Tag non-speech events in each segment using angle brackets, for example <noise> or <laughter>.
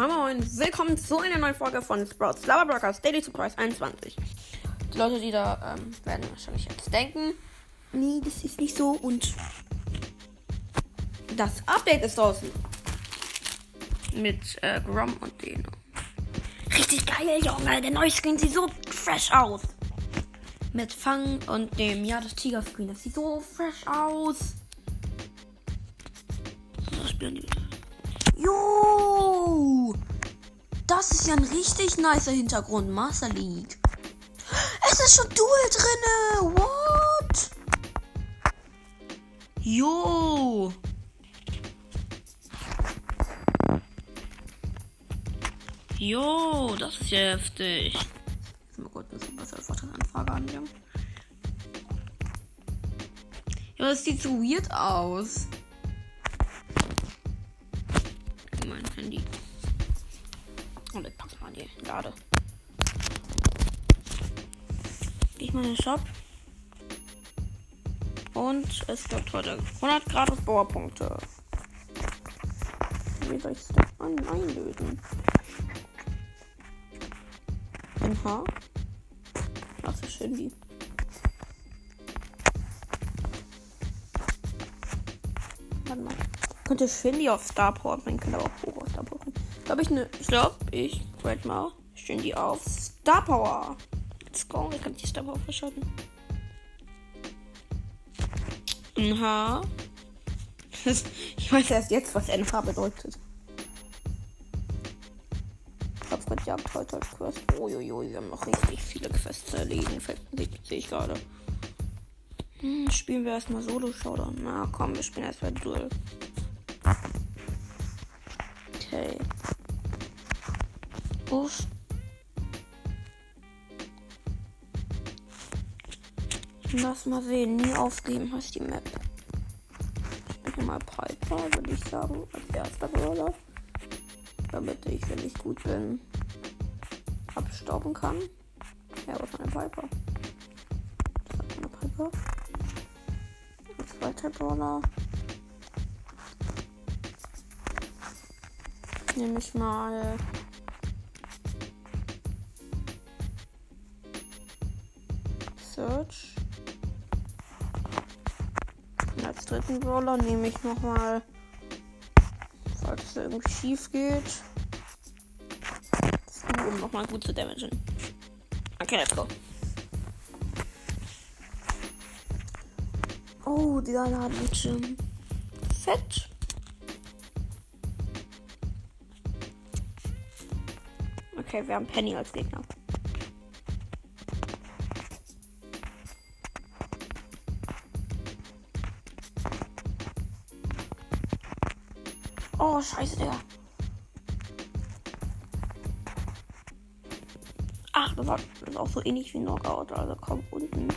Moin Moin, willkommen zu einer neuen Folge von Sprouts Lava Broadcast Daily Surprise 21. Die Leute, die da ähm, werden wahrscheinlich jetzt denken, nee, das ist nicht so und das Update ist draußen. Mit äh, Grom und Deno. Richtig geil, Junge, der neue Screen sieht so fresh aus. Mit Fang und dem, ja, das Tiger-Screen, das sieht so fresh aus. So spielen die. Jo! Das ist ja ein richtig nicer Hintergrund. Master League. Es ist schon Duel drinne. What? Jo! Jo, das ist ja heftig. Mal kurz eine Supercell-Vortragsanfrage annehmen. Ja, das sieht so weird aus. Ich die Lade. Ich mal den Shop. Und es gibt heute 100 gratis Powerpunkte. Wie soll ich es denn an einlösen? NH. Das ist Shindy. Warte mal. Könnte Shindy auf Star Power bringen, könnte aber auch hoch auf Star Power bringen. Glaube ich ne. Ich glaube, ich grade mal Shindy auf Star Power. Let's go. Ich kann die Star Power verschalten. NH. <laughs> ich weiß erst jetzt, was NH bedeutet. Hauptgrund ja, toll, toll, Quest. Uiuiui, wir haben noch richtig viele Quests zu erledigen. Sehe ich gerade. Hm, spielen wir erstmal Solo-Showdown. Na komm, wir spielen erstmal Duel. Okay. Uff. Lass mal sehen. Nie aufgeben heißt die Map. Ich bin mal Piper, würde ich sagen, als erster Brawler. Damit ich, wenn ich gut bin, abstauben kann. Ja, was eine Piper. Das hat eine Piper. Zweiter Brawler. Nehme ich mal. Search. Und als dritten Brawler nehme ich nochmal. Falls es irgendwie schief geht. Um nochmal gut zu damagen. Okay, let's go. Oh, dieser Ladenbildschirm. Fett. Okay, wir haben Penny als Gegner. Oh, scheiße, der. Ach, das war, das ist auch so ähnlich wie Knockout, also komm unten.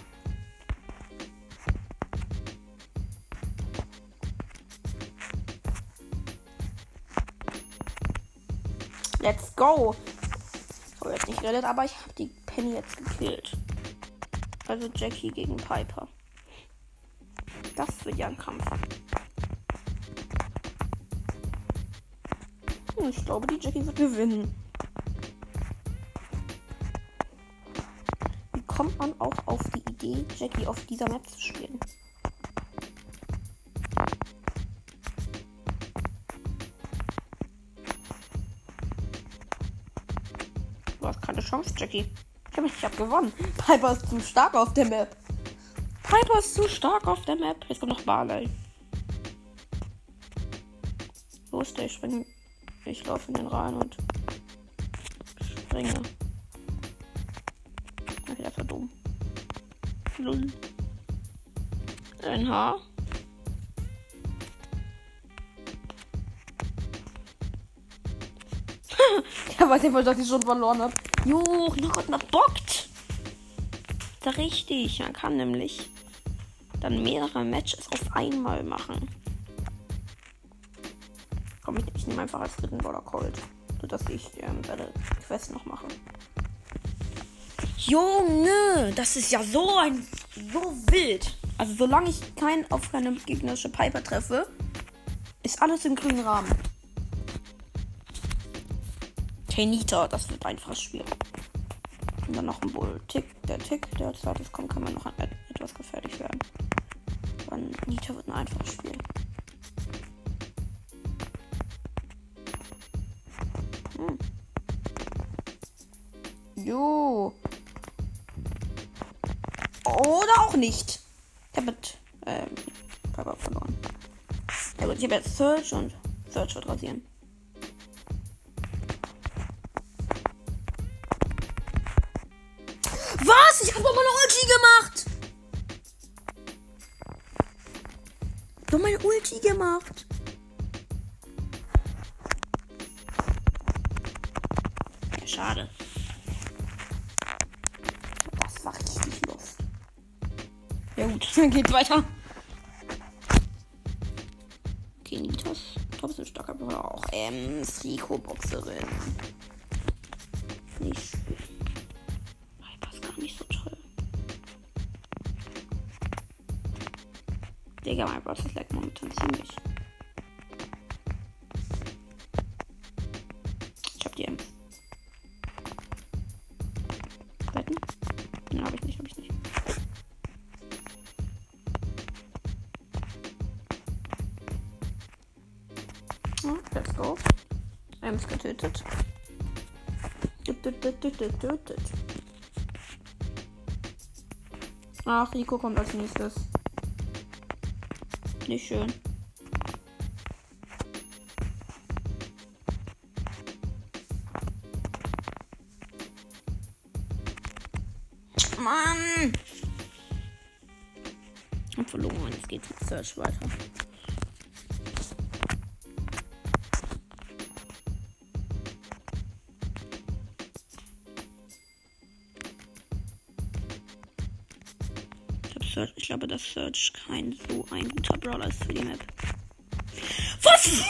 Let's go. So, jetzt nicht gerettet, aber ich habe die Penny jetzt gekillt. Also Jackie gegen Piper. Das wird ja ein Kampf. Hm, Ich glaube, die Jackie wird gewinnen. Wie kommt man auch auf die Idee, Jackie auf dieser Map zu spielen? Du hast keine Chance, Jackie. Ich habe hab gewonnen. <laughs> Piper ist zu stark auf der Map. Piper ist zu stark auf der Map. Jetzt kommt noch Barley. Wo ist der? Ich springe. Ich laufe in den rein und springe. Das war dumm. Lull. NH. Der weiß nicht, dass ich schon verloren habe. Jo, noch mal bockt. Da richtig. Man kann nämlich dann mehrere Matches auf einmal machen. Ich, nehme einfach als dritten Border Cold. Sodass ich ähm, seine Quest noch mache. Junge, das ist ja so ein. so wild. Also solange ich kein, auf keine gegnerische Piper treffe, ist alles im grünen Rahmen. Tenita, das wird einfach schwierig. Und dann noch ein Bull. Tick, der Tick, der als zweites kommt, kann man noch etwas gefährlich werden. Dann Nita wird ein einfaches Spiel. Auch nicht. Ich habe mit ähm, Papa verloren. Ja gut, ich habe jetzt Search und Search wird rasieren. Was? Ich habe doch meine Ulti gemacht. Doch meine Ulti gemacht. Ja, schade. Das war richtig Lust. Ja gut, <laughs> dann geht's weiter. Okay, Nitas. Ein starker Brawler auch. Ähm, Rico-Boxerin. Nicht schön. Piper ist gar nicht so toll. Digga, mein Brawler lag momentan ziemlich. Let's go. Getötet. Tut, tut, tut. Ach, Rico kommt als nächstes. Nicht schön. Mann! Hab verloren. Jetzt geht's mit Search weiter. Search, ich glaube, dass Search kein so ein guter Brawler ist für die Map. Was? Ich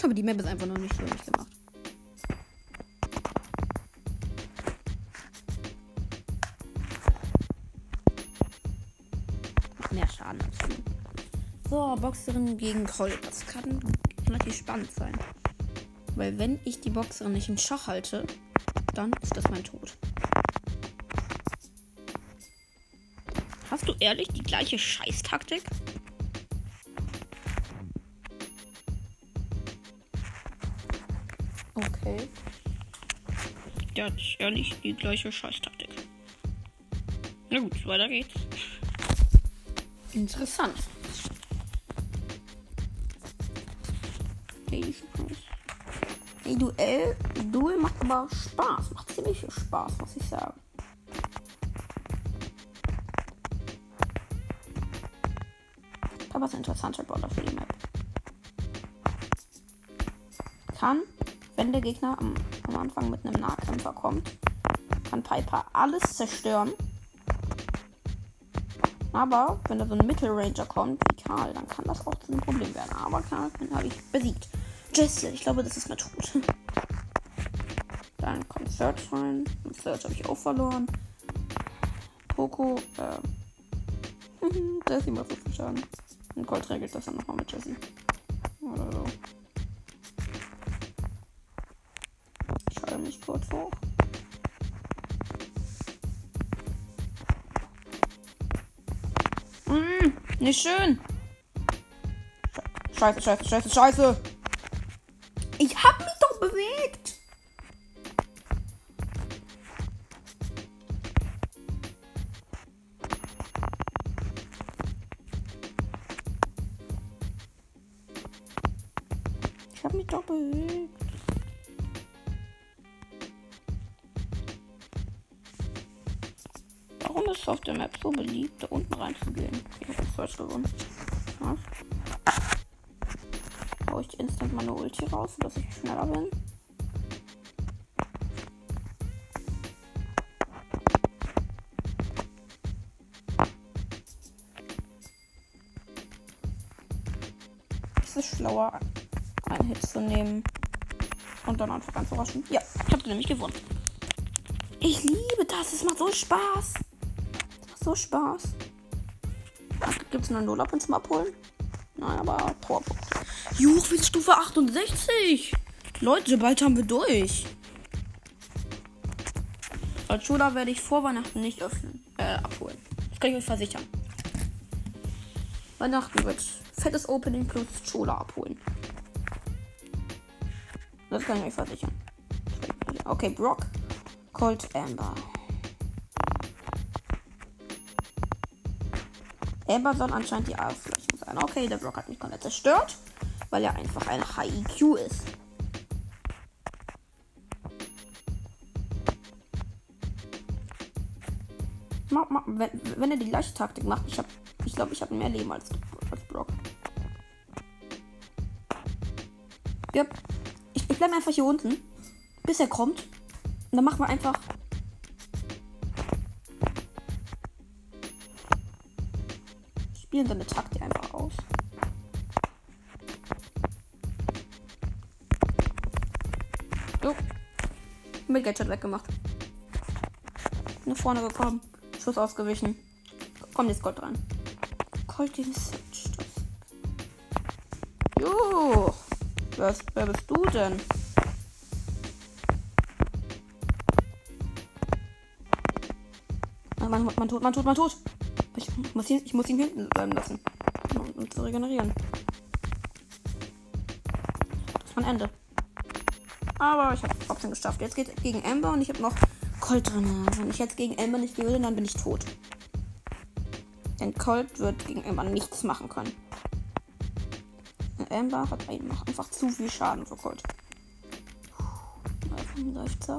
glaube, die Map ist einfach noch nicht so nicht gemacht. Macht mehr Schaden als. So, Boxerin gegen Colt. Das kann relativ spannend sein. Weil wenn ich die Boxerin nicht im Schach halte, dann ist das mein Tod. Hast du ehrlich die gleiche Scheißtaktik? Okay. Der hat ehrlich die gleiche Scheißtaktik. Na gut, weiter geht's. Interessant. Hey, Duell, Duell macht aber Spaß. Macht ziemlich viel Spaß, muss ich sagen. Aber es ist ein interessanter Brawler für die Map. Kann, wenn der Gegner am, am Anfang mit einem Nahkämpfer kommt, kann Piper alles zerstören. Aber wenn da so ein Mittelranger kommt, wie Karl, dann kann das auch zu einem Problem werden. Aber Karl, den habe ich besiegt. Jesse, ich glaube, das ist mein Tod. Dann kommt Search rein. Und Search habe ich auch verloren. Poco, äh. <laughs> Jesse macht so viel Schaden. Und Colt regelt das dann nochmal mit Jesse. Oder so. Ich schalte mich kurz hoch. Mm, nicht schön. Scheiße, scheiße, scheiße, scheiße. Ich hab mich doch bewegt. Ich hab mich doch bewegt. Warum ist es auf der Map so beliebt, da unten reinzugehen? Ich hab Search gewonnen. Dass ich schneller bin. Es ist schlauer, einen Hit zu nehmen und dann einfach anzuraschen. Ja, ich habe nämlich gewonnen. Ich liebe das, es macht so Spaß. Es macht so Spaß. Gibt es einen Nuller zum Abholen? Nein, aber Powerpunkt. Juch, wir Stufe 68. Leute, bald haben wir durch. Als Schüler werde ich vor Weihnachten nicht öffnen, äh, abholen. Das kann ich euch versichern. Weihnachten wird fettes Opening plus Schola abholen. Das kann ich euch versichern. Okay, Brock. Colt Amber. Amber soll anscheinend die Auslöschung sein. Okay, der Brock hat mich komplett zerstört, weil er einfach ein High IQ ist. Wenn, wenn er die gleiche Taktik macht, ich habe, ich glaube, ich habe mehr Leben als, als Brock. Ja, ich, ich bleibe einfach hier unten, bis er kommt. Und dann machen wir einfach spielen seine Taktik einfach aus. Jo. Mit Gadget weggemacht. Nach vorne gekommen. Schuss ausgewichen. Kommt jetzt Gold dran. Gold den Search. Jo. Wer, wer bist du denn? Man, man, man tut, man tut, man tut. Ich muss ihn, ich muss ihn hinten bleiben lassen. Um, um zu regenerieren. Das war ein Ende. Aber ich habe es trotzdem geschafft. Jetzt geht es gegen Amber und ich habe noch Colt drin. Wenn ich jetzt gegen Amber nicht gewinne, dann bin ich tot. Denn Colt wird gegen Amber nichts machen können. Amber hat einfach zu viel Schaden für Colt. Einfach ein Seufzer.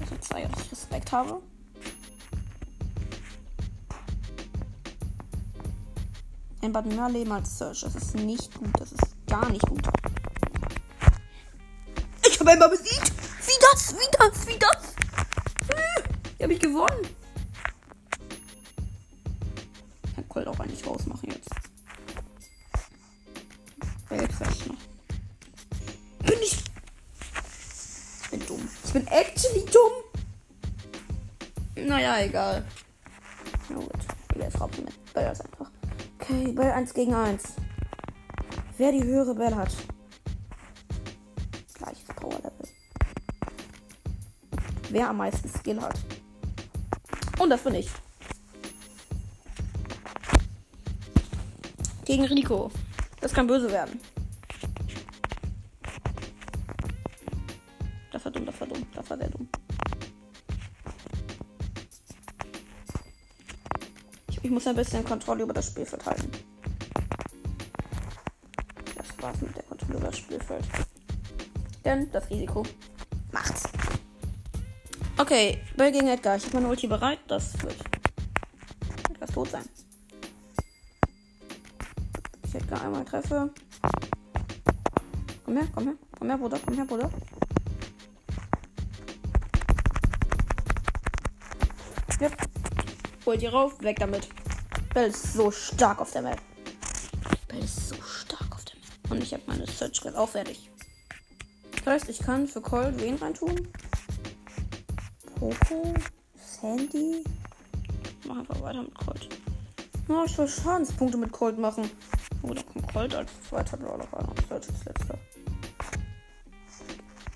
Das jetzt zeigt, dass ich Respekt habe. Amber hat mehr Leben als Search. Das ist nicht gut. Das ist gar nicht gut. Habe Amber besiegt. Wie das? Wie das? Wie das? Hm, die habe ich gewonnen. Ich kann Colt auch eigentlich rausmachen jetzt. Noch? Bin ich. Ich bin dumm. Ich bin actually dumm. Naja, egal. Na gut. Jetzt raus mit Bell einfach. Okay, Bell 1 gegen 1. Wer die höhere Bell hat. Wer am meisten Skill hat. Und das bin ich. Gegen Rico. Das kann böse werden. Das war dumm, das war dumm, das war sehr dumm. Ich muss ein bisschen Kontrolle über das Spielfeld halten. Das war's mit der Kontrolle über das Spielfeld. Denn das Risiko. Okay, Bell gegen Edgar. Ich habe meine Ulti bereit. Das wird etwas tot sein. Ich Edgar einmal treffe. Komm her, komm her. Komm her, Bruder. Komm her, Bruder. Yep. Ulti rauf, weg damit. Bell ist so stark auf der Map. Bell ist so stark auf der Map. Und ich habe meine Search Skill auch fertig. Das heißt, ich kann für Colt wen reintun? Poco? Sandy? Mach einfach weiter mit Colt. Oh, ich soll Schadenspunkte mit Colt machen. Oh, da kommt Colt als zweiter Brawler rein. Und Search ist letzter.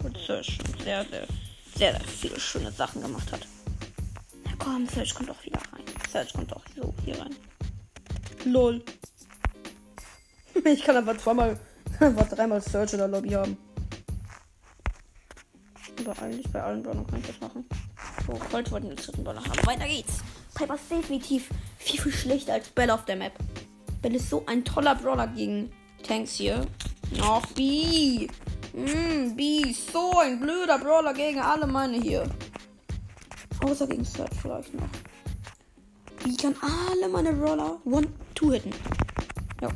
Und Search sehr, sehr, sehr, sehr viele schöne Sachen gemacht hat. Na komm, Search kommt doch wieder rein. Search kommt doch so hier rein. Lol. <laughs> Ich kann einfach zweimal, <laughs> einfach dreimal Search in der Lobby haben. Aber eigentlich bei allen Brawlern kann ich das machen. So, Colt wollte den dritten Brawler haben. Weiter geht's. Piper ist definitiv viel, viel schlechter als Bell auf der Map. Bell ist so ein toller Brawler gegen Tanks hier. Ach, B. Mm, B. So ein blöder Brawler gegen alle meine hier. Außer gegen Search vielleicht noch. Wie kann alle meine Roller One-Two hitten? Ja.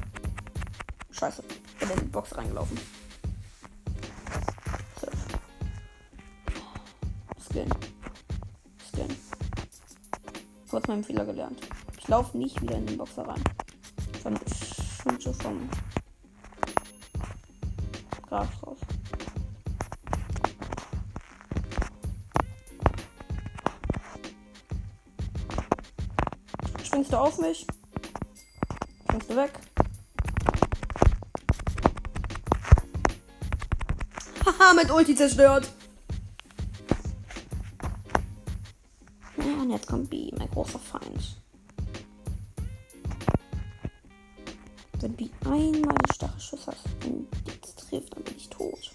Scheiße. Bin in die Box reingelaufen. Kurz meinen Fehler gelernt. Ich laufe nicht wieder in den Boxer rein. Von Schulze vom Graf raus. springst du auf mich? Bist du weg? Haha, mit Ulti zerstört. Ja, kommt B, mein großer Feind. Wenn B einmal einen Stachelschuss hat und jetzt trifft, dann bin ich tot.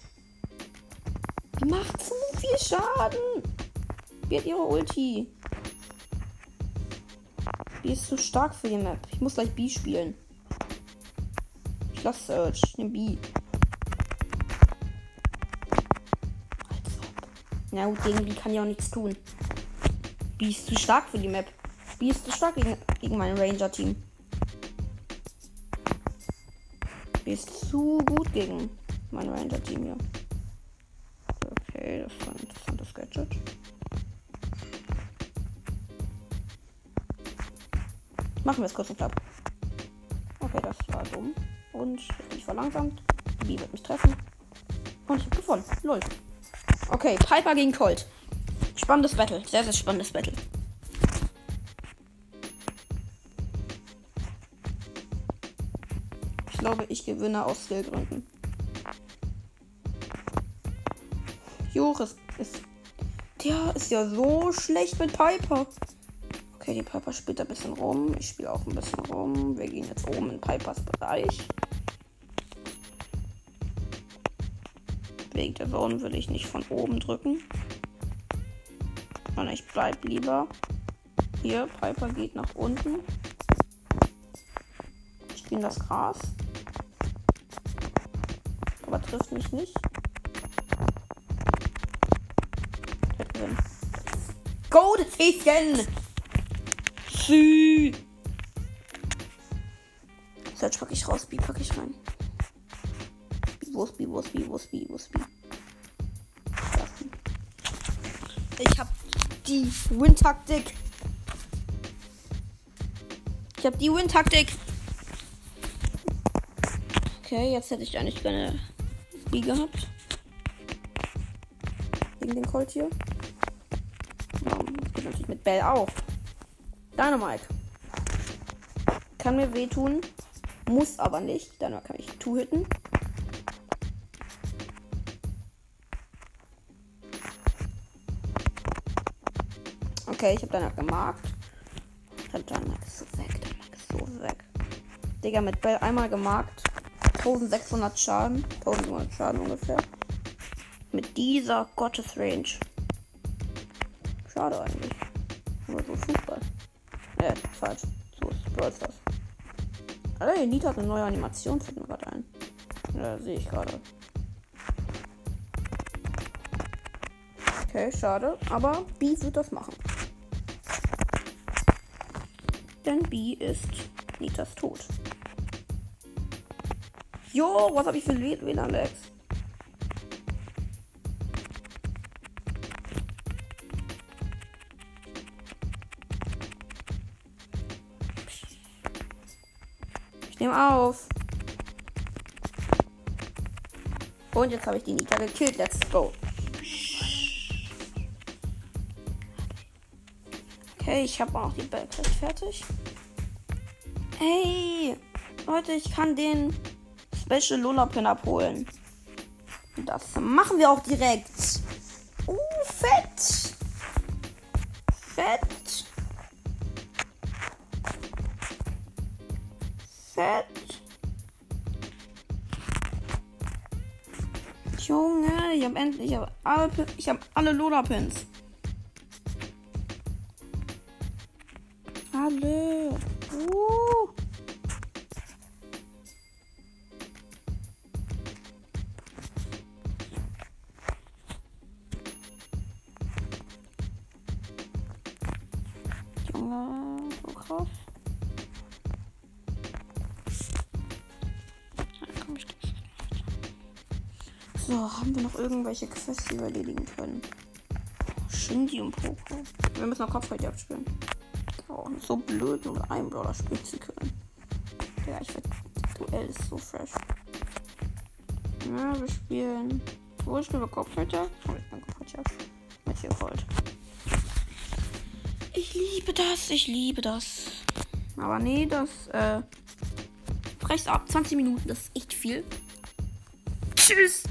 Die macht zu viel Schaden. B hat ihre Ulti. B ist zu stark für die Map. Ich muss gleich B spielen. Ich lasse Search. Ich nehme B. Na gut, gegen B kann ich auch nichts tun. B ist zu stark für die Map. B ist zu stark gegen, gegen mein Ranger-Team. B ist zu gut gegen mein Ranger-Team hier. Okay, das war ein interessantes Gadget. Machen wir es kurz und knapp. Okay, das war dumm. Und ich verlangsamt. B wird mich treffen. Und ich habe gewonnen. Lol. Okay, Piper gegen Colt. Spannendes Battle. Sehr, sehr spannendes Battle. Ich glaube, ich gewinne aus Skillgründen. Joris ist. Der ist ja so schlecht mit Piper. Okay, die Piper spielt ein bisschen rum. Ich spiele auch ein bisschen rum. Wir gehen jetzt oben in Pipers Bereich. Wegen der Zone will ich nicht von oben drücken. Sondern ich bleib lieber. Hier, Piper geht nach unten. Ich gehe in das Gras. Aber trifft mich nicht. Hätten Goldfäschen! Sü! Search pack ich raus, B pack ich rein. Wo ist B, wo ist B, wo ist B, wo ist B? Ich hab die Win-Taktik. Ich hab die Win-Taktik. Okay, jetzt hätte ich eigentlich gerne B gehabt. Gegen den Colt hier. Das geht natürlich mit Bell auch. Dynamite. Kann mir wehtun. Muss aber nicht. Dynamite kann ich two-hitten. Okay, ich habe Dynamite gemarkt. Dynamite ist so weg. Ist so weg. Digga, mit Bell einmal gemarkt. 1600 Schaden. 1100 Schaden ungefähr. Mit dieser Gottes-Range. Schade eigentlich. Aber so Fußball. Äh, falsch. So ist Brawl Stars. Alter, Nita hat eine neue Animation, fällt mir gerade ein. Ja, sehe ich gerade. Okay, schade. Aber B wird das machen. Denn B ist Nitas Tod. Jo, was habe ich für WLAN-Lags? Ich nehme auf. Und jetzt habe ich die Nita gekillt. Let's go. Okay, ich habe auch die Bellquest fertig. Hey, Leute, ich kann den Special Lola Pin abholen. Das machen wir auch direkt. Oh, fett. Fett. Fett. Junge, ich habe endlich ich hab alle, ich hab alle Lola Pins. So, haben wir noch irgendwelche Quests, die wir erledigen können? Shindy und Poco. Wir müssen noch Kopfgeldjagd spielen. Oh, so blöd, nur mit einem Brawler spielen zu können. Ja, ich werde. Duell ist so fresh. Ja, wir spielen. Wo spielen wir Kopfgeldjagd? Oh, ich bin Kopfgeldjagd. Mit hier Gold. Ich liebe das, ich liebe das. Aber nee, das, äh, breche ab. 20 Minuten, das ist echt viel. Tschüss.